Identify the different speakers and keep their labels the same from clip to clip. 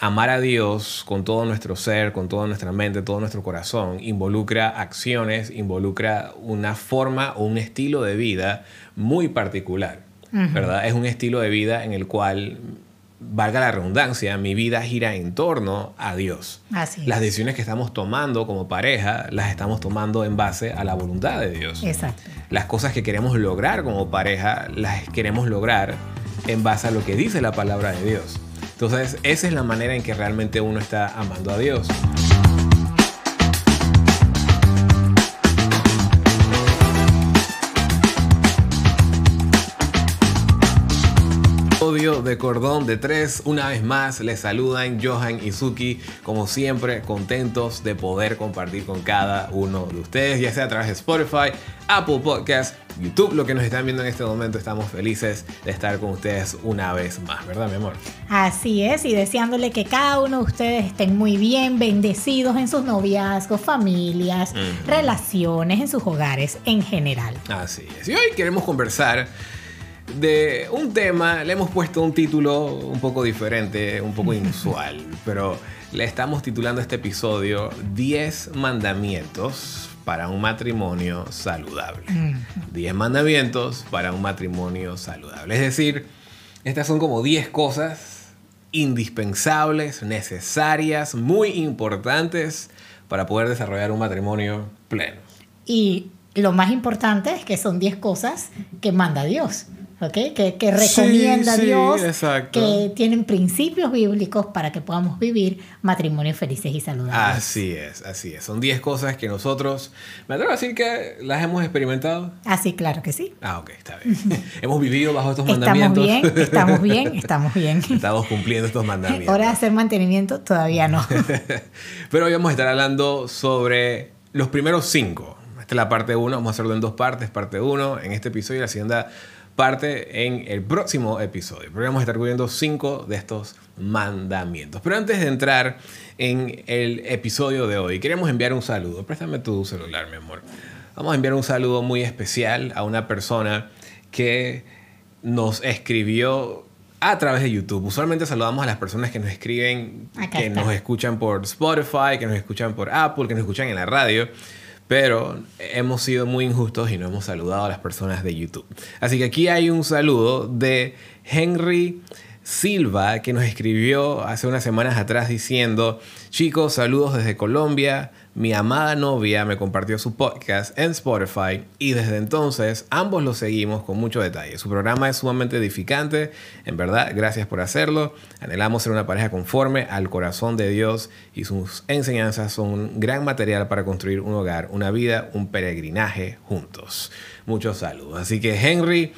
Speaker 1: amar a Dios con todo nuestro ser, con toda nuestra mente, todo nuestro corazón, involucra acciones, involucra una forma o un estilo de vida muy particular, ¿verdad? Es un estilo de vida en el cual valga la redundancia, mi vida gira en torno a Dios.
Speaker 2: Así
Speaker 1: Las
Speaker 2: es.
Speaker 1: decisiones que estamos tomando como pareja las estamos tomando en base a la voluntad de Dios.
Speaker 2: Exacto.
Speaker 1: Las cosas que queremos lograr como pareja las queremos lograr en base a lo que dice la palabra de Dios. Entonces, esa es la manera en que realmente uno está amando a Dios. De cordón de tres. Una vez más les saludan Johan y Suki, como siempre, contentos de poder compartir con cada uno de ustedes, ya sea a través de Spotify, Apple Podcast, YouTube, lo que nos están viendo en este momento. Estamos felices de estar con ustedes una vez más, ¿verdad, mi amor?
Speaker 2: Así es, y deseándole que cada uno de ustedes estén muy bien, bendecidos en sus noviazgos, familias, relaciones, en sus hogares en general.
Speaker 1: Así es. Y hoy queremos conversar de un tema, le hemos puesto un título un poco diferente, un poco inusual, pero le estamos titulando este episodio 10 mandamientos para un matrimonio saludable. 10 mandamientos para un matrimonio saludable. Es decir, estas son como 10 cosas indispensables, necesarias, muy importantes para poder desarrollar un matrimonio pleno.
Speaker 2: Y lo más importante es que son 10 cosas que manda Dios, ¿ok? Que, que recomienda
Speaker 1: sí,
Speaker 2: Dios,
Speaker 1: exacto.
Speaker 2: que tienen principios bíblicos para que podamos vivir matrimonios felices y saludables.
Speaker 1: Así es, así es. Son 10 cosas que nosotros, me atrevo a decir que las hemos experimentado.
Speaker 2: Así, claro que sí.
Speaker 1: Ah, ok, está bien. hemos vivido bajo estos
Speaker 2: Estamos
Speaker 1: mandamientos.
Speaker 2: bien, estamos bien, estamos bien.
Speaker 1: Estamos cumpliendo estos mandamientos.
Speaker 2: Hora de hacer mantenimiento, todavía no.
Speaker 1: Pero hoy vamos a estar hablando sobre los primeros cinco. Esta es la parte 1, vamos a hacerlo en dos partes, parte 1 en este episodio y la segunda parte en el próximo episodio. Pero vamos a estar cubriendo cinco de estos mandamientos. Pero antes de entrar en el episodio de hoy, queremos enviar un saludo. Préstame tu celular, mi amor. Vamos a enviar un saludo muy especial a una persona que nos escribió a través de YouTube. Usualmente saludamos a las personas que nos escriben,
Speaker 2: Acá
Speaker 1: que
Speaker 2: está.
Speaker 1: nos escuchan por Spotify, que nos escuchan por Apple, que nos escuchan en la radio. Pero hemos sido muy injustos y no hemos saludado a las personas de YouTube. Así que aquí hay un saludo de Henry Silva que nos escribió hace unas semanas atrás diciendo, chicos, saludos desde Colombia. Mi amada novia me compartió su podcast en Spotify y desde entonces ambos lo seguimos con mucho detalle. Su programa es sumamente edificante, en verdad, gracias por hacerlo. Anhelamos ser una pareja conforme al corazón de Dios y sus enseñanzas son un gran material para construir un hogar, una vida, un peregrinaje juntos. Muchos saludos. Así que Henry,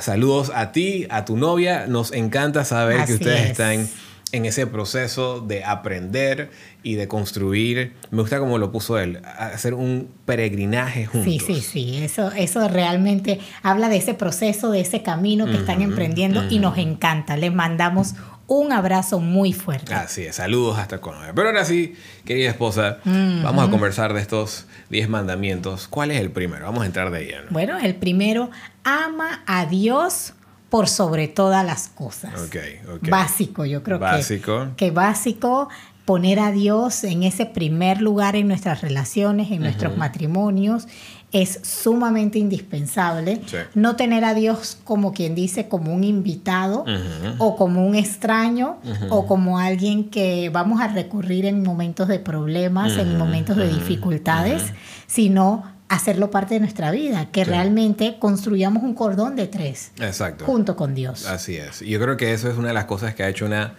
Speaker 1: saludos a ti, a tu novia. Nos encanta saber que ustedes
Speaker 2: es.
Speaker 1: están en ese proceso de aprender y de construir. Me gusta como lo puso él, hacer un peregrinaje juntos.
Speaker 2: Sí, sí, sí. Eso, eso realmente habla de ese proceso, de ese camino que están emprendiendo y nos encanta. Les mandamos un abrazo muy fuerte.
Speaker 1: Así es, saludos hasta Colombia. Pero ahora sí, querida esposa, vamos a conversar de estos 10 mandamientos. ¿Cuál es el primero? Vamos a entrar de lleno.
Speaker 2: Bueno, el primero, ama a Dios por sobre todas las cosas. Básico, yo creo
Speaker 1: Básico.
Speaker 2: que, que básico poner a Dios en ese primer lugar en nuestras relaciones, en nuestros matrimonios, es sumamente indispensable.
Speaker 1: Sí.
Speaker 2: No tener a Dios como quien dice, como un invitado o como un extraño o como alguien que vamos a recurrir en momentos de problemas, en momentos de dificultades, sino hacerlo parte de nuestra vida, que
Speaker 1: Sí.
Speaker 2: realmente construyamos un cordón de tres
Speaker 1: Exacto.
Speaker 2: junto con Dios.
Speaker 1: Así es. Y yo creo que eso es una de las cosas que ha hecho una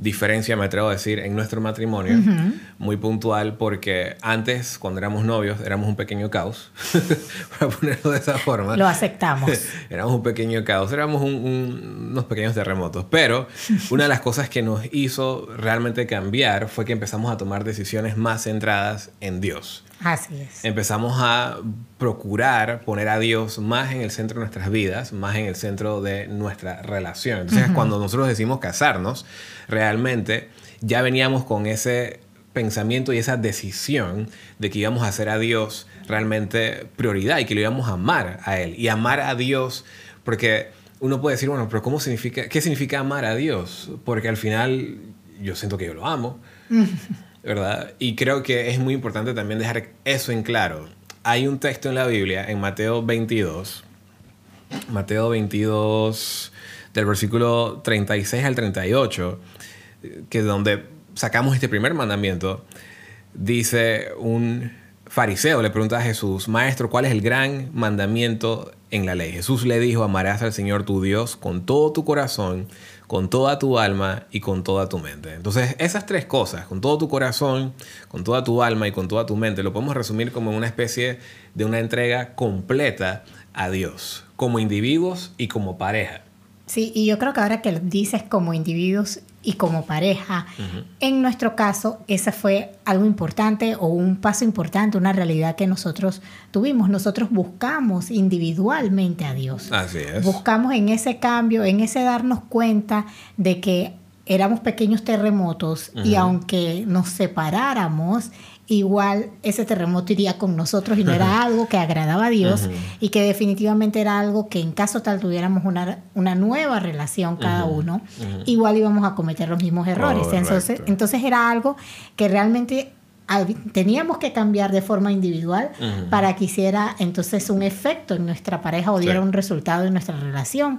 Speaker 1: diferencia, me atrevo a decir, en nuestro matrimonio. Muy puntual porque antes, cuando éramos novios, éramos un pequeño caos, para ponerlo de esa forma.
Speaker 2: Lo aceptamos.
Speaker 1: éramos un pequeño caos, éramos un- un- unos pequeños terremotos. Pero una de las cosas que nos hizo realmente cambiar fue que empezamos a tomar decisiones más centradas en Dios
Speaker 2: Así es.
Speaker 1: empezamos a procurar poner a Dios más en el centro de nuestras vidas, más en el centro de nuestra relación. Entonces, cuando nosotros decimos casarnos, realmente ya veníamos con ese pensamiento y esa decisión de que íbamos a hacer a Dios realmente prioridad y que lo íbamos a amar a Él. Y amar a Dios, porque uno puede decir, bueno, pero ¿cómo significa, qué significa amar a Dios? Porque al final yo siento que yo lo amo, ¿verdad? Y creo que es muy importante también dejar eso en claro. Hay un texto en la Biblia, en Mateo 22, Mateo 22, del versículo 36 al 38, que donde sacamos este primer mandamiento, dice un fariseo, le pregunta a Jesús, Maestro, ¿cuál es el gran mandamiento en la ley? Jesús le dijo, amarás al Señor tu Dios con todo tu corazón, con toda tu alma y con toda tu mente. Entonces, esas tres cosas, con todo tu corazón, con toda tu alma y con toda tu mente, lo podemos resumir como una especie de una entrega completa a Dios, como individuos y como pareja.
Speaker 2: Sí, y yo creo que ahora que lo dices como individuos y como pareja, en nuestro caso, ese fue algo importante o un paso importante, una realidad que nosotros tuvimos. Nosotros buscamos individualmente a Dios.
Speaker 1: Así es.
Speaker 2: Buscamos en ese cambio, en ese darnos cuenta de que éramos pequeños terremotos y aunque nos separáramos, igual ese terremoto iría con nosotros y no era algo que agradaba a Dios y que definitivamente era algo que en caso tal tuviéramos una, una nueva relación cada uno, igual íbamos a cometer los mismos errores. Entonces, entonces era algo que realmente teníamos que cambiar de forma individual para que hiciera entonces un efecto en nuestra pareja o diera un resultado en nuestra relación.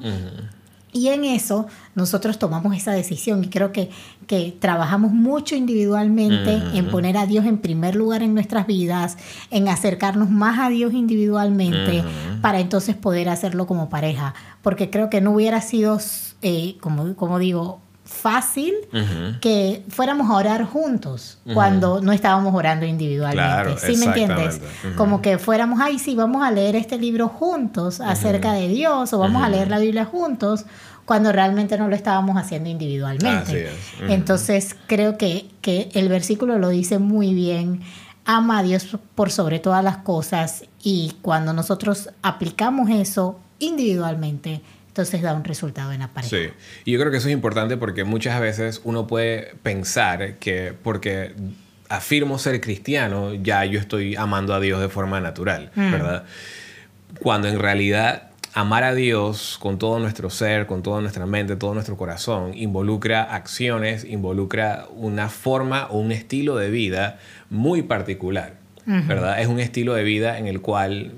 Speaker 2: Y en eso nosotros tomamos esa decisión y creo que, que trabajamos mucho individualmente en poner a Dios en primer lugar en nuestras vidas, en acercarnos más a Dios individualmente para entonces poder hacerlo como pareja. Porque creo que no hubiera sido, eh, como, como digo, fácil que fuéramos a orar juntos cuando no estábamos orando individualmente. ¿Sí me entiendes? Como que fuéramos, ay, sí, vamos a leer este libro juntos acerca de Dios o vamos a leer la Biblia juntos cuando realmente no lo estábamos haciendo individualmente. Entonces creo que, que el versículo lo dice muy bien. Ama a Dios por sobre todas las cosas y cuando nosotros aplicamos eso individualmente, entonces da un resultado en la pareja.
Speaker 1: Sí, y yo creo que eso es importante porque muchas veces uno puede pensar que porque afirmo ser cristiano, ya yo estoy amando a Dios de forma natural, mm. ¿verdad? Cuando en realidad amar a Dios con todo nuestro ser, con toda nuestra mente, todo nuestro corazón, involucra acciones, involucra una forma o un estilo de vida muy particular, ¿verdad? Es un estilo de vida en el cual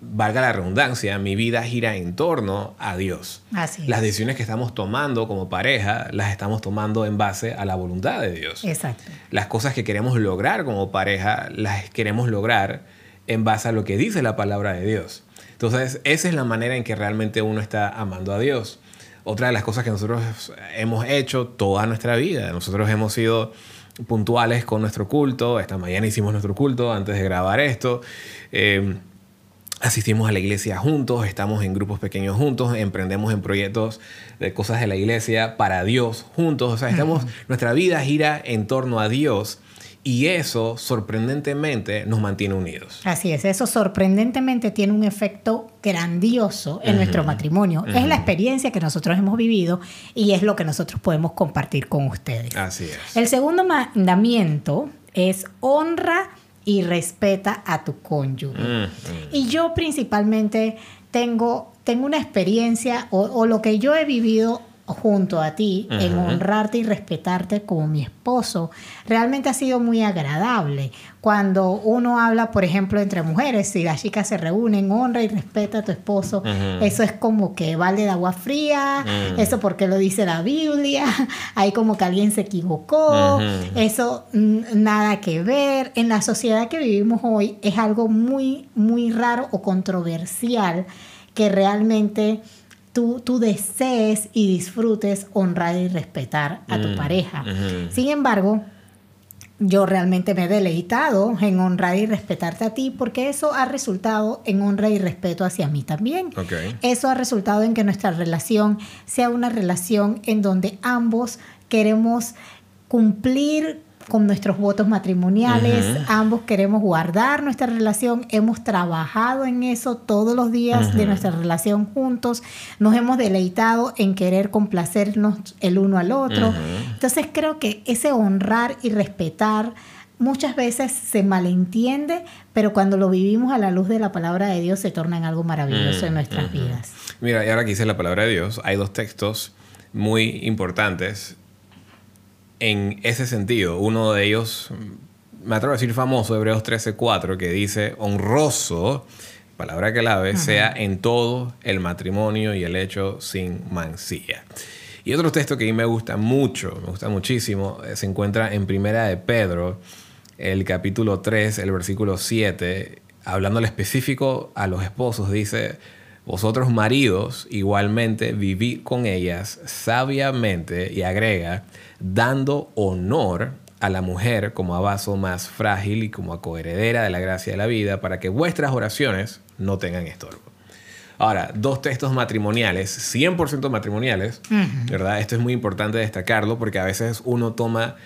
Speaker 1: valga la redundancia, mi vida gira en torno a Dios.
Speaker 2: Así
Speaker 1: Las decisiones que estamos tomando como pareja las estamos tomando en base a la voluntad de Dios.
Speaker 2: Exacto.
Speaker 1: Las cosas que queremos lograr como pareja las queremos lograr en base a lo que dice la palabra de Dios. Entonces, esa es la manera en que realmente uno está amando a Dios. Otra de las cosas que nosotros hemos hecho toda nuestra vida, nosotros hemos sido puntuales con nuestro culto, esta mañana hicimos nuestro culto antes de grabar esto. Eh, asistimos a la iglesia juntos, estamos en grupos pequeños juntos, emprendemos en proyectos de cosas de la iglesia para Dios juntos, o sea, estamos, nuestra vida gira en torno a Dios. Y eso sorprendentemente nos mantiene unidos.
Speaker 2: Así es, eso sorprendentemente tiene un efecto grandioso en nuestro matrimonio. Es la experiencia que nosotros hemos vivido y es lo que nosotros podemos compartir con ustedes.
Speaker 1: Así es.
Speaker 2: El segundo mandamiento es honra y respeta a tu cónyuge. Mm, mm. Y yo principalmente tengo, tengo una experiencia o, o, lo que yo he vivido junto a ti en honrarte y respetarte como mi esposo, realmente ha sido muy agradable. Cuando uno habla, por ejemplo, entre mujeres, si las chicas se reúnen, honra y respeta a tu esposo, eso es como que vale de agua fría, eso porque lo dice la Biblia, hay como que alguien se equivocó, eso nada que ver. En la sociedad que vivimos hoy es algo muy, muy raro o controversial que realmente tú, desees y disfrutes honrar y respetar a tu mm, pareja. Sin embargo, yo realmente me he deleitado en honrar y respetarte a ti porque eso ha resultado en honra y respeto hacia mí también. Eso ha resultado en que nuestra relación sea una relación en donde ambos queremos cumplir con nuestros votos matrimoniales, ambos queremos guardar nuestra relación, hemos trabajado en eso todos los días de nuestra relación juntos, nos hemos deleitado en querer complacernos el uno al otro. Entonces creo que ese honrar y respetar muchas veces se malentiende, pero cuando lo vivimos a la luz de la palabra de Dios se torna en algo maravilloso en nuestras vidas.
Speaker 1: Mira, y ahora que dice la palabra de Dios, hay dos textos muy importantes en ese sentido. Uno de ellos, me atrevo a decir famoso, Hebreos 13:4, que dice, honroso, palabra clave, sea en todo el matrimonio y el hecho sin mancilla. Y otro texto que a mí me gusta mucho, me gusta muchísimo, eh, se encuentra en Primera de Pedro, el capítulo 3, el versículo 7, hablando al específico a los esposos, dice, vosotros maridos igualmente vivid con ellas sabiamente y agrega, dando honor a la mujer como a vaso más frágil y como a coheredera de la gracia de la vida, para que vuestras oraciones no tengan estorbo. Ahora, dos textos matrimoniales, 100% matrimoniales, ¿verdad? Esto es muy importante destacarlo porque a veces uno toma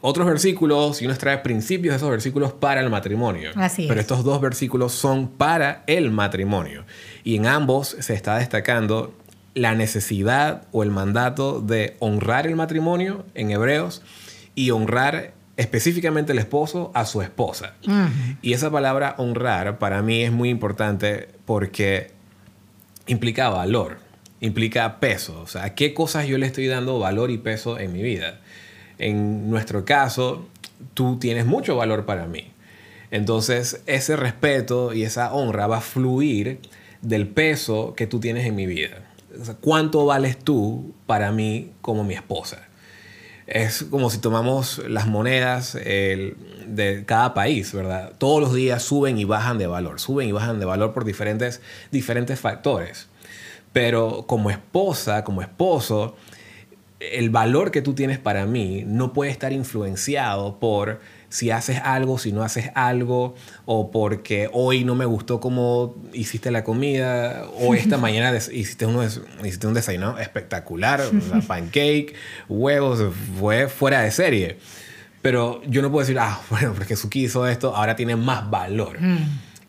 Speaker 1: otros versículos y uno extrae principios de esos versículos para el matrimonio.
Speaker 2: Así
Speaker 1: Pero
Speaker 2: es.
Speaker 1: estos dos versículos son para el matrimonio. Y en ambos se está destacando la necesidad o el mandato de honrar el matrimonio en Hebreos y honrar específicamente el esposo a su esposa. Y esa palabra honrar para mí es muy importante porque implica valor, implica peso. O sea, ¿a qué cosas yo le estoy dando valor y peso en mi vida? En nuestro caso, tú tienes mucho valor para mí. Entonces, ese respeto y esa honra va a fluir del peso que tú tienes en mi vida. ¿Cuánto vales tú para mí como mi esposa? Es como si tomamos las monedas de cada país, ¿verdad? Todos los días suben y bajan de valor, suben y bajan de valor por diferentes, diferentes factores. Pero como esposa, como esposo, el valor que tú tienes para mí no puede estar influenciado por si haces algo, si no haces algo, o porque hoy no me gustó cómo hiciste la comida, o esta mañana hiciste, uno hiciste un desayuno espectacular, pancake, huevos, fue fuera de serie. Pero yo no puedo decir, ah, bueno, porque Suki hizo esto, ahora tiene más valor.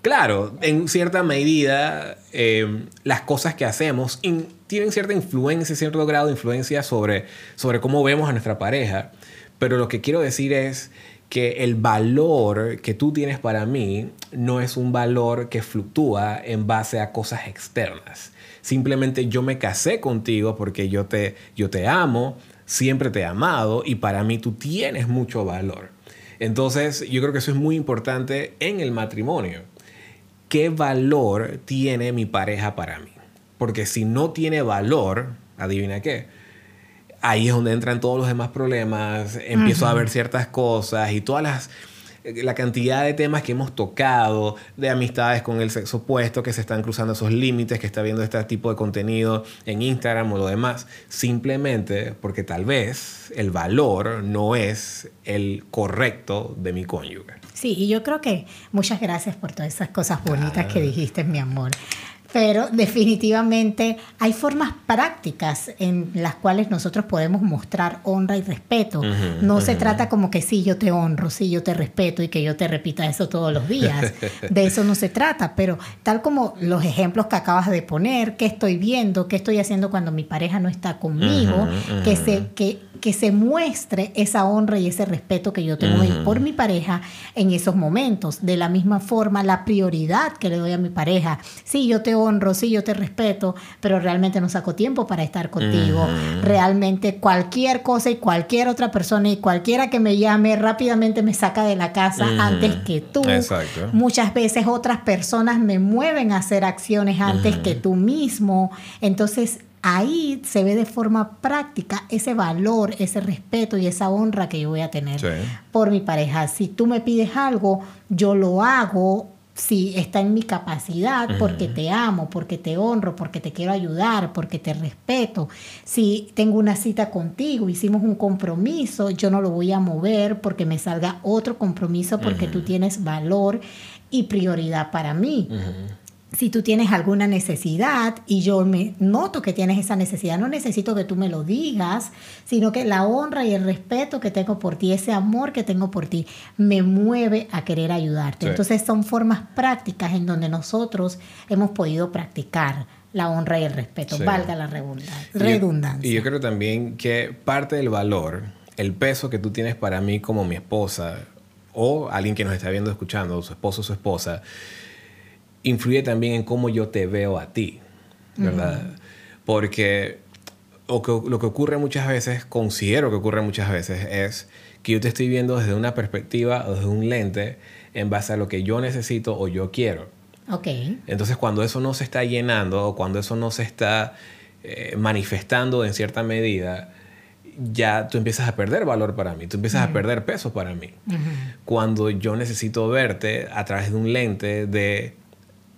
Speaker 1: Claro, en cierta medida, eh, las cosas que hacemos in- tienen cierta influencia, cierto grado de influencia sobre, sobre cómo vemos a nuestra pareja. Pero lo que quiero decir es que el valor que tú tienes para mí no es un valor que fluctúa en base a cosas externas. Simplemente yo me casé contigo porque yo te, yo te amo, siempre te he amado y para mí tú tienes mucho valor. Entonces yo creo que eso es muy importante en el matrimonio qué valor tiene mi pareja para mí. Porque si no tiene valor, adivina qué, ahí es donde entran todos los demás problemas, empiezo a ver ciertas cosas y todas las la cantidad de temas que hemos tocado, de amistades con el sexo opuesto, que se están cruzando esos límites, que está viendo este tipo de contenido en Instagram o lo demás, simplemente porque tal vez el valor no es el correcto de mi cónyuge.
Speaker 2: Sí, y yo creo que muchas gracias por todas esas cosas bonitas que dijiste, mi amor. Pero definitivamente hay formas prácticas en las cuales nosotros podemos mostrar honra y respeto. no se trata como que sí, yo te honro, sí, yo te respeto y que yo te repita eso todos los días. De eso no se trata, pero tal como los ejemplos que acabas de poner, qué estoy viendo, qué estoy haciendo cuando mi pareja no está conmigo,
Speaker 1: Ujú,
Speaker 2: que,
Speaker 1: ujú.
Speaker 2: se, que, que se muestre esa honra y ese respeto que yo tengo por mi pareja en esos momentos. De la misma forma, la prioridad que le doy a mi pareja. Sí, yo te honro, sí, yo te respeto, pero realmente no saco tiempo para estar contigo.
Speaker 1: Ujú.
Speaker 2: Realmente cualquier cosa y cualquier otra persona y cualquiera que me llame rápidamente me saca de la casa
Speaker 1: Ujú.
Speaker 2: antes que tú.
Speaker 1: Exacto.
Speaker 2: Muchas veces otras personas me mueven a hacer acciones antes
Speaker 1: Ujú.
Speaker 2: que tú mismo. Entonces ahí se ve de forma práctica ese valor, ese respeto y esa honra que yo voy a tener
Speaker 1: Sí.
Speaker 2: por mi pareja. Si tú me pides algo, yo lo hago. Si está en mi capacidad, porque te amo, porque te honro, porque te quiero ayudar, porque te respeto. Si tengo una cita contigo, hicimos un compromiso, yo no lo voy a mover porque me salga otro compromiso, porque tú tienes valor y prioridad para mí si tú tienes alguna necesidad y yo me noto que tienes esa necesidad, no necesito que tú me lo digas, sino que la honra y el respeto que tengo por ti, ese amor que tengo por ti, me mueve a querer ayudarte.
Speaker 1: Sí.
Speaker 2: Entonces son formas prácticas en donde nosotros hemos podido practicar la honra y el respeto,
Speaker 1: Sí.
Speaker 2: valga la redundancia.
Speaker 1: Y yo-
Speaker 2: redundancia.
Speaker 1: Y yo creo también que parte del valor, el peso que tú tienes para mí como mi esposa, o alguien que nos está viendo, escuchando, su esposo o su esposa, influye también en cómo yo te veo a ti, ¿verdad? Porque o que, lo que ocurre muchas veces, considero que ocurre muchas veces, es que yo te estoy viendo desde una perspectiva o desde un lente en base a lo que yo necesito o yo quiero.
Speaker 2: Ok.
Speaker 1: Entonces, cuando eso no se está llenando o cuando eso no se está eh, manifestando en cierta medida, ya tú empiezas a perder valor para mí, tú empiezas a perder peso para mí. Cuando yo necesito verte a través de un lente de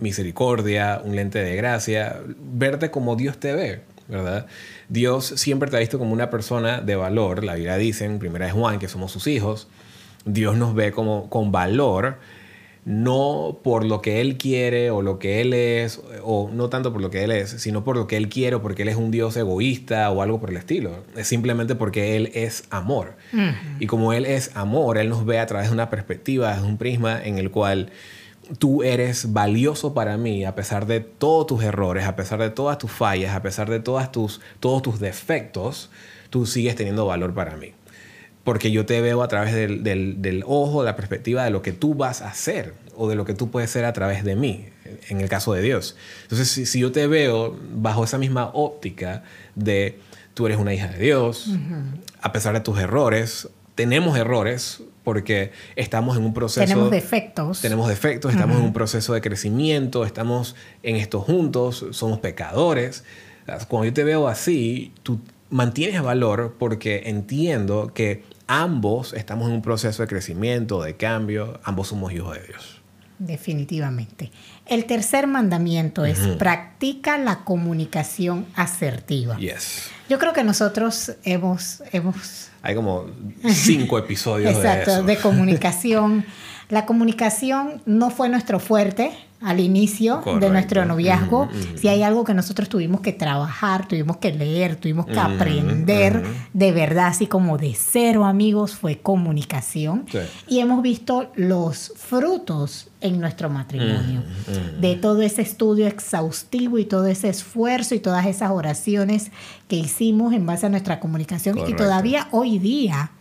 Speaker 1: misericordia, un lente de gracia, verte como Dios te ve, ¿verdad? Dios siempre te ha visto como una persona de valor, la Biblia dice en primera de Juan que somos sus hijos, Dios nos ve como con valor no por lo que Él quiere o lo que Él es, o no tanto por lo que Él es, sino por lo que Él quiere o porque Él es un Dios egoísta o algo por el estilo. Es simplemente porque Él es amor. Y como Él es amor, Él nos ve a través de una perspectiva, de un prisma en el cual tú eres valioso para mí a pesar de todos tus errores, a pesar de todas tus fallas, a pesar de todas tus, todos tus defectos, tú sigues teniendo valor para mí porque yo te veo a través del, del, ojo, de la perspectiva de lo que tú vas a hacer o de lo que tú puedes ser a través de mí, en el caso de Dios. Entonces, si, yo te veo bajo esa misma óptica de tú eres una hija de Dios, a pesar de tus errores, tenemos errores porque estamos en un proceso...
Speaker 2: Tenemos defectos.
Speaker 1: Tenemos defectos, estamos en un proceso de crecimiento, estamos en esto juntos, somos pecadores. Cuando yo te veo así, tú mantienes valor porque entiendo que ambos estamos en un proceso de crecimiento, de cambio, ambos somos hijos de Dios.
Speaker 2: Definitivamente. El tercer mandamiento es practica la comunicación asertiva.
Speaker 1: Yes.
Speaker 2: Yo creo que nosotros hemos... hemos
Speaker 1: Hay como cinco episodios
Speaker 2: de
Speaker 1: eso.
Speaker 2: de comunicación. La comunicación no fue nuestro fuerte al inicio de nuestro noviazgo. Si hay algo que nosotros tuvimos que trabajar, tuvimos que leer, tuvimos que aprender de verdad, así como de cero amigos, fue comunicación. Y hemos visto los frutos en nuestro matrimonio, de todo ese estudio exhaustivo y todo ese esfuerzo y todas esas oraciones que hicimos en base a nuestra comunicación. Y todavía hoy día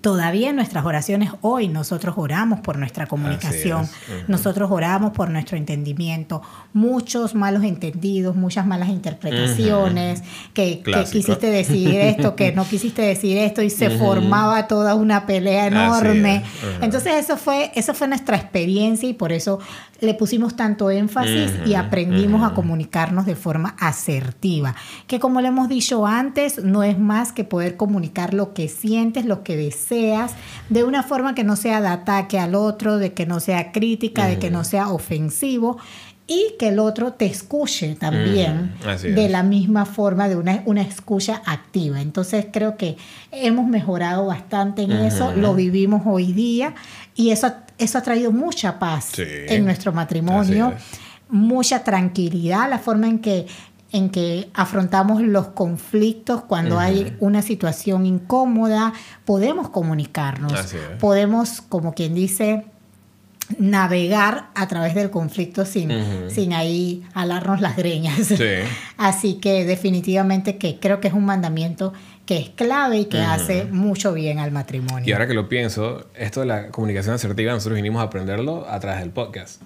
Speaker 2: Todavía en nuestras oraciones hoy nosotros oramos por nuestra comunicación, nosotros oramos por nuestro entendimiento, muchos malos entendidos, muchas malas interpretaciones, que, quisiste decir esto, que no quisiste decir esto y se formaba toda una pelea enorme. Entonces eso fue, eso fue nuestra experiencia y por eso le pusimos tanto énfasis y aprendimos a comunicarnos de forma asertiva, que como le hemos dicho antes, no es más que poder comunicar lo que sientes, lo que deseas, de una forma que no sea de ataque al otro, de que no sea crítica, de que no sea ofensivo y que el otro te escuche también de la misma forma, de una, una, escucha activa. Entonces creo que hemos mejorado bastante en eso, lo vivimos hoy día y eso, eso ha traído mucha paz en nuestro matrimonio, mucha tranquilidad, la forma en que en que afrontamos los conflictos cuando hay una situación incómoda, podemos comunicarnos, podemos, como quien dice, navegar a través del conflicto sin, sin ahí alarnos las greñas. Así que definitivamente que creo que es un mandamiento que es clave y que hace mucho bien al matrimonio.
Speaker 1: Y ahora que lo pienso, esto de la comunicación asertiva, nosotros vinimos a aprenderlo a través del podcast.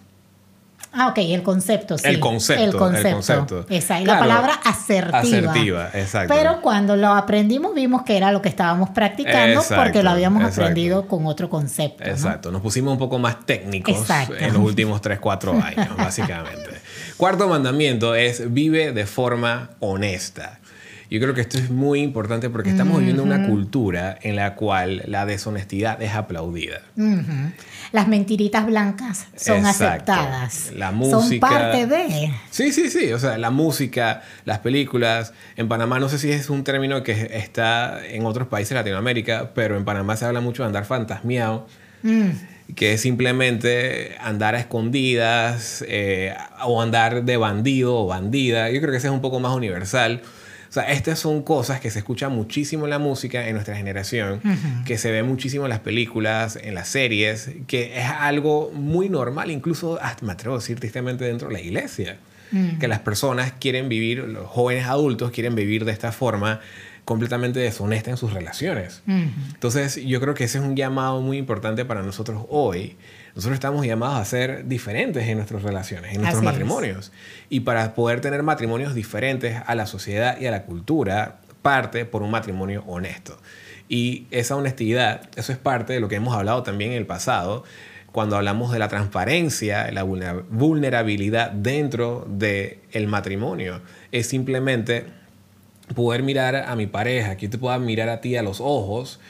Speaker 2: Ah, ok, el concepto, sí.
Speaker 1: El concepto. El concepto.
Speaker 2: Exacto. la palabra asertiva.
Speaker 1: Asertiva, exacto.
Speaker 2: Pero cuando lo aprendimos vimos que era lo que estábamos practicando porque lo habíamos aprendido con otro concepto.
Speaker 1: Exacto. Nos pusimos un poco más técnicos en los últimos 3, 4 años, básicamente. Cuarto mandamiento es vive de forma honesta. Yo creo que esto es muy importante porque estamos viviendo una cultura en la cual la deshonestidad es aplaudida.
Speaker 2: Las mentiritas blancas son aceptadas.
Speaker 1: La música.
Speaker 2: Son parte de.
Speaker 1: Sí, sí, sí. O sea, la música, las películas. En Panamá no sé si es un término que está en otros países de Latinoamérica, pero en Panamá se habla mucho de andar fantasmeado. Mm. que es simplemente andar a escondidas eh, o andar de bandido o bandida. Yo creo que ese es un poco más universal. O sea, estas son cosas que se escuchan muchísimo en la música en nuestra generación, que se ve muchísimo en las películas, en las series, que es algo muy normal, incluso me atrevo a decir tristemente dentro de la iglesia. Que las personas quieren vivir, los jóvenes adultos quieren vivir de esta forma completamente deshonesta en sus relaciones. Entonces, yo creo que ese es un llamado muy importante para nosotros hoy. Nosotros estamos llamados a ser diferentes en nuestras relaciones, en nuestros matrimonios. Y para poder tener matrimonios diferentes a la sociedad y a la cultura, parte por un matrimonio honesto. Y esa honestidad, eso es parte de lo que hemos hablado también en el pasado, cuando hablamos de la transparencia, la vulnerabilidad dentro del el matrimonio. Es simplemente poder mirar a mi pareja, que yo te pueda mirar a ti a los ojos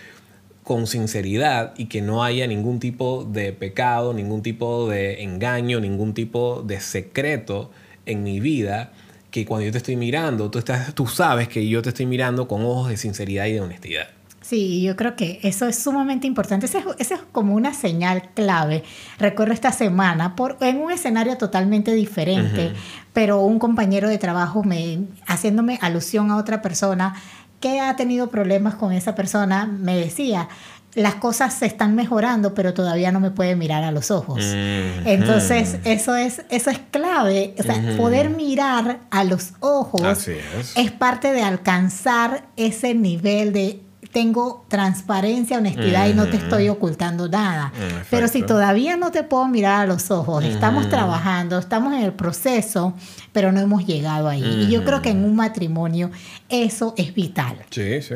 Speaker 1: con sinceridad y que no haya ningún tipo de pecado, ningún tipo de engaño, ningún tipo de secreto en mi vida, que cuando yo te estoy mirando, tú, estás, tú sabes que yo te estoy mirando con ojos de sinceridad y de honestidad.
Speaker 2: Sí, yo creo que eso es sumamente importante. Esa es, es, como una señal clave. Recuerdo esta semana por, en un escenario totalmente diferente, pero un compañero de trabajo me, haciéndome alusión a otra persona que ha tenido problemas con esa persona, me decía, las cosas se están mejorando, pero todavía no me puede mirar a los ojos. Entonces, eso es, eso es clave. O sea, poder mirar a los ojos es parte de alcanzar ese nivel de tengo transparencia, honestidad y no te estoy ocultando nada. Pero si todavía no te puedo mirar a los ojos, estamos trabajando, estamos en el proceso, pero no hemos llegado ahí. Y yo creo que en un matrimonio eso es vital.
Speaker 1: Sí, sí.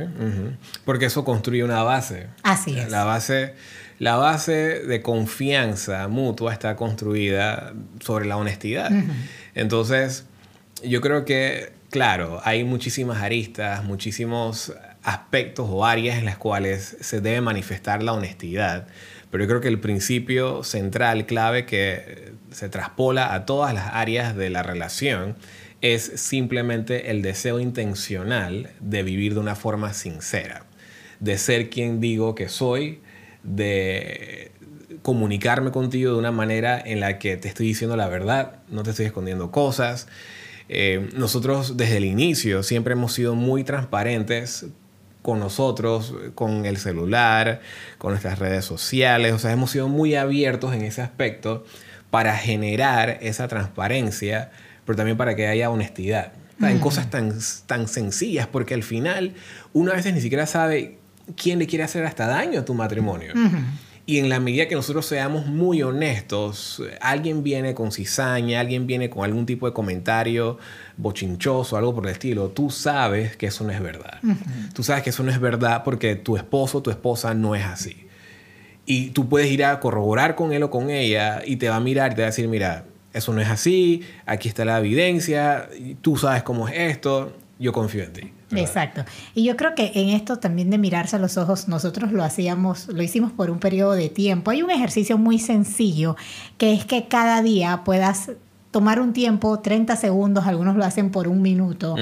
Speaker 1: Porque eso construye una base.
Speaker 2: Así es.
Speaker 1: La base, la base de confianza mutua está construida sobre la honestidad. Entonces, yo creo que, claro, hay muchísimas aristas, muchísimos aspectos o áreas en las cuales se debe manifestar la honestidad, pero yo creo que el principio central, clave, que se traspola a todas las áreas de la relación es simplemente el deseo intencional de vivir de una forma sincera, de ser quien digo que soy, de comunicarme contigo de una manera en la que te estoy diciendo la verdad, no te estoy escondiendo cosas. Eh, nosotros desde el inicio siempre hemos sido muy transparentes con nosotros, con el celular, con nuestras redes sociales. O sea, hemos sido muy abiertos en ese aspecto para generar esa transparencia, pero también para que haya honestidad. en cosas tan, tan sencillas, porque al final uno a veces ni siquiera sabe quién le quiere hacer hasta daño a tu matrimonio. Y en la medida que nosotros seamos muy honestos, alguien viene con cizaña, alguien viene con algún tipo de comentario bochinchoso, algo por el estilo, tú sabes que eso no es verdad. Tú sabes que eso no es verdad porque tu esposo o tu esposa no es así. Y tú puedes ir a corroborar con él o con ella y te va a mirar y te va a decir, mira, eso no es así, aquí está la evidencia, tú sabes cómo es esto, yo confío en ti.
Speaker 2: Exacto. Y yo creo que en esto también de mirarse a los ojos, nosotros lo hacíamos, lo hicimos por un periodo de tiempo. Hay un ejercicio muy sencillo que es que cada día puedas tomar un tiempo, 30 segundos, algunos lo hacen por un minuto,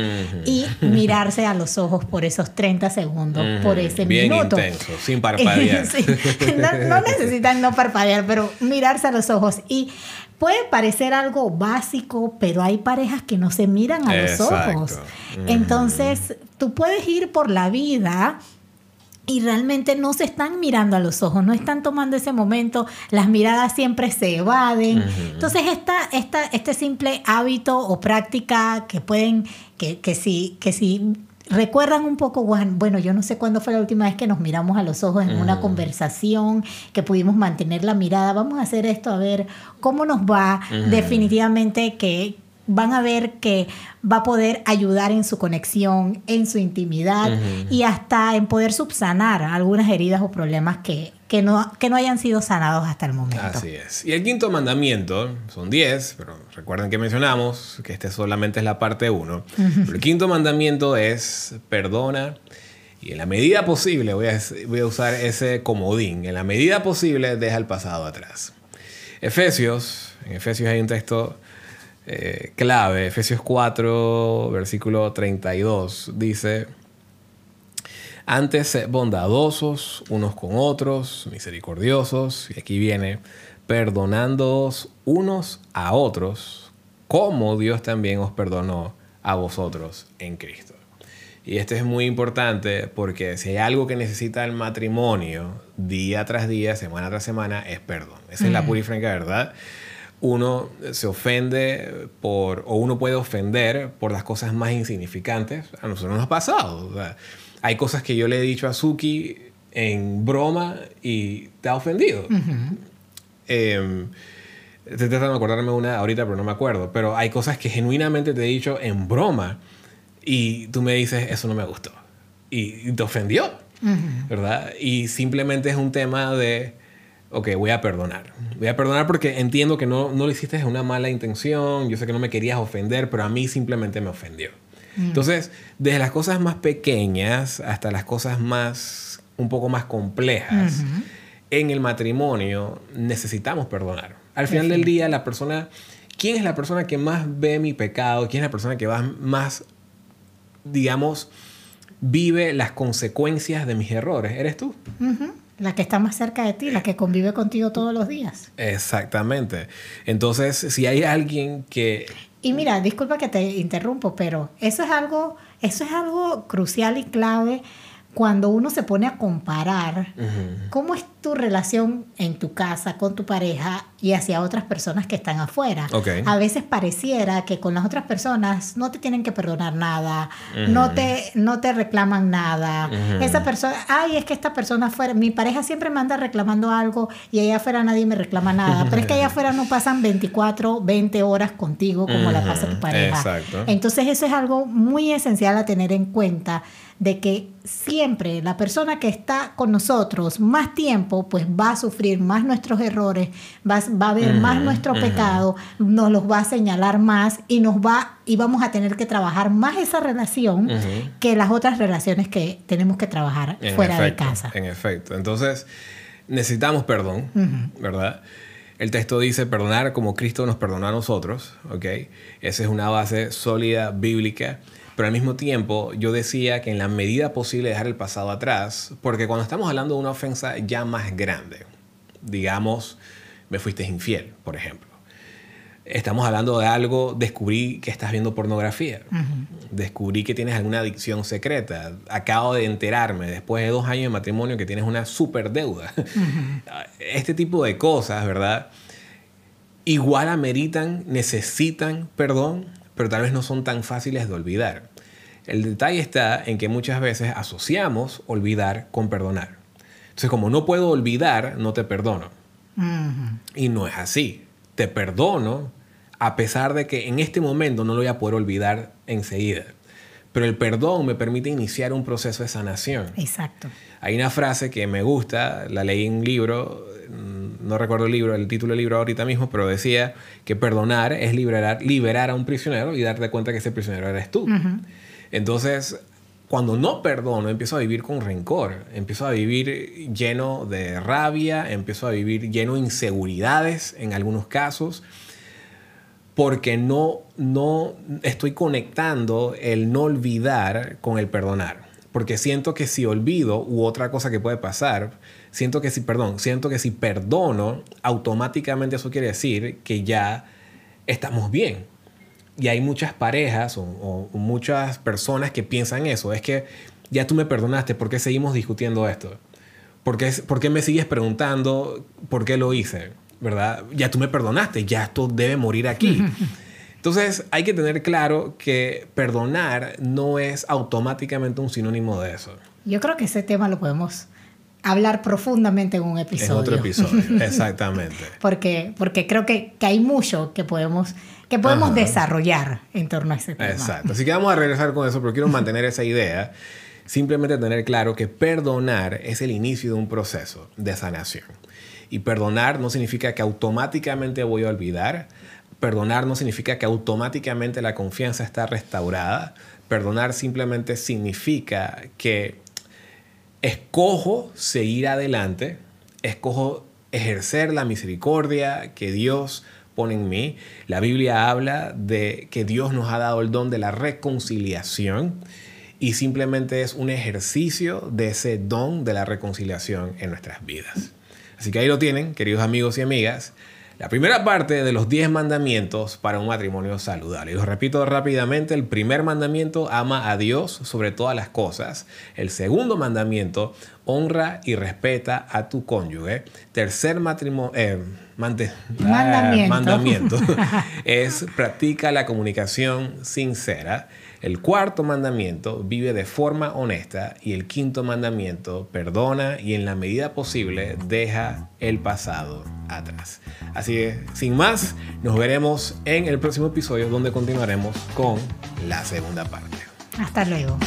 Speaker 2: y mirarse a los ojos por esos 30 segundos, por ese
Speaker 1: Bien
Speaker 2: minuto.
Speaker 1: intenso, sin parpadear.
Speaker 2: no, no, necesitan no parpadear, pero mirarse a los ojos. Y puede parecer algo básico, pero hay parejas que no se miran a los ojos. Entonces, tú puedes ir por la vida y realmente no se están mirando a los ojos, no están tomando ese momento, las miradas siempre se evaden. Entonces, esta, esta, este simple hábito o práctica que pueden, que, que si, que si recuerdan un poco, bueno, yo no sé cuándo fue la última vez que nos miramos a los ojos en una mm. conversación, que pudimos mantener la mirada, vamos a hacer esto, a ver cómo nos va. Definitivamente que van a ver que va a poder ayudar en su conexión, en su intimidad y hasta en poder subsanar algunas heridas o problemas que, que, no, que no hayan sido sanados hasta el momento.
Speaker 1: Así es. Y el quinto mandamiento, son diez, pero recuerden que mencionamos que este solamente es la parte uno. El quinto mandamiento es perdona. Y en la medida posible, voy a, voy a usar ese comodín, en la medida posible deja el pasado atrás. Efesios, en Efesios hay un texto eh, clave, Efesios 4, versículo 32, dice, antes bondadosos unos con otros, misericordiosos, y aquí viene, perdonándoos unos a otros, como Dios también os perdonó a vosotros en Cristo. Y esto es muy importante porque si hay algo que necesita el matrimonio día tras día, semana tras semana, es perdón. Esa es la pura y franca verdad uno se ofende por, o uno puede ofender por las cosas más insignificantes. A nosotros nos ha pasado. Hay cosas que yo le he dicho a Suki en broma y te ha ofendido. Em, estoy tratando de acordarme una ahorita, pero no me acuerdo. Pero hay cosas que genuinamente te he dicho en broma y tú me dices, eso no me gustó. Y, te ofendió, ¿verdad? Y simplemente es un tema de, ok, voy a perdonar. Voy a perdonar porque entiendo que no, no lo hiciste de una mala intención, yo sé que no me querías ofender, pero a mí simplemente me ofendió. Entonces, desde las cosas más pequeñas hasta las cosas más, un poco más complejas, en el matrimonio necesitamos perdonar. Al final del día, la persona, ¿quién es la persona que más ve mi pecado? ¿Quién es la persona que va más digamos, vive las consecuencias de mis errores. ¿Eres tú?
Speaker 2: La que está más cerca de ti, la que convive contigo todos los días.
Speaker 1: Exactamente. Entonces, si hay alguien que...
Speaker 2: Y mira, disculpa que te interrumpo, pero eso es algo, eso es algo crucial y clave cuando uno se pone a comparar cómo es tu relación en tu casa con tu pareja y hacia otras personas que están afuera. A veces pareciera que con las otras personas no te tienen que perdonar nada, no, te, no te reclaman nada. Esa persona, ay, es que esta persona afuera, mi pareja siempre me anda reclamando algo y allá afuera nadie me reclama nada, pero es que allá afuera no pasan 24, 20 horas contigo como la pasa tu pareja. Entonces eso es algo muy esencial a tener en cuenta de que siempre la persona que está con nosotros más tiempo, pues va a sufrir más nuestros errores, va, va a ver más nuestro pecado, nos los va a señalar más y nos va y vamos a tener que trabajar más esa relación que las otras relaciones que tenemos que trabajar fuera de casa.
Speaker 1: En efecto. Entonces, necesitamos perdón, ¿verdad? El texto dice perdonar como Cristo nos perdonó a nosotros, ¿ok? Esa es una base sólida bíblica. Pero al mismo tiempo yo decía que en la medida posible dejar el pasado atrás, porque cuando estamos hablando de una ofensa ya más grande, digamos, me fuiste infiel, por ejemplo. Estamos hablando de algo, descubrí que estás viendo pornografía, descubrí que tienes alguna adicción secreta, acabo de enterarme después de dos años de matrimonio que tienes una super deuda. Este tipo de cosas, ¿verdad? Igual ameritan, necesitan perdón, pero tal vez no son tan fáciles de olvidar. El detalle está en que muchas veces asociamos olvidar con perdonar. Entonces, como no puedo olvidar, no te perdono. Y no es así. Te perdono a pesar de que en este momento no lo voy a poder olvidar enseguida. Pero el perdón me permite iniciar un proceso de sanación.
Speaker 2: Exacto.
Speaker 1: Hay una frase que me gusta, la leí en un libro, mm, no recuerdo el libro, el título del libro ahorita mismo, pero decía que perdonar es liberar, liberar a un prisionero y darte cuenta que ese prisionero eres tú. Entonces, cuando no perdono, empiezo a vivir con rencor, empiezo a vivir lleno de rabia, empiezo a vivir lleno de inseguridades en algunos casos, porque no, no estoy conectando el no olvidar con el perdonar. Porque siento que si olvido u otra cosa que puede pasar, siento que si, perdón, siento que si perdono, automáticamente eso quiere decir que ya estamos bien. Y hay muchas parejas o, muchas personas que piensan eso. Es que ya tú me perdonaste, ¿por qué seguimos discutiendo esto? ¿Por qué, ¿Por qué me sigues preguntando por qué lo hice? ¿Verdad? Ya tú me perdonaste, ya esto debe morir aquí. Entonces hay que tener claro que perdonar no es automáticamente un sinónimo de eso.
Speaker 2: Yo creo que ese tema lo podemos hablar profundamente en un episodio. En
Speaker 1: otro episodio, exactamente.
Speaker 2: porque, porque creo que, que, hay mucho que podemos, que podemos desarrollar en torno a ese tema.
Speaker 1: Exacto. Así que vamos a regresar con eso, pero quiero mantener esa idea. Simplemente tener claro que perdonar es el inicio de un proceso de sanación. Y perdonar no significa que automáticamente voy a olvidar, Perdonar no significa que automáticamente la confianza está restaurada. Perdonar simplemente significa que escojo seguir adelante, escojo ejercer la misericordia que Dios pone en mí. La Biblia habla de que Dios nos ha dado el don de la reconciliación y simplemente es un ejercicio de ese don de la reconciliación en nuestras vidas. Así que ahí lo tienen, queridos amigos y amigas. La primera parte de los 10 mandamientos para un matrimonio saludable. Y los repito rápidamente. El primer mandamiento, ama a Dios sobre todas las cosas. El segundo mandamiento, honra y respeta a tu cónyuge. Tercer matrimonio... Eh,
Speaker 2: mandamiento.
Speaker 1: mandamiento es practica la comunicación sincera. El cuarto mandamiento, vive de forma honesta. Y el quinto mandamiento, perdona y en la medida posible deja el pasado atrás. Así que, sin más, nos veremos en el próximo episodio donde continuaremos con la segunda parte.
Speaker 2: Hasta luego.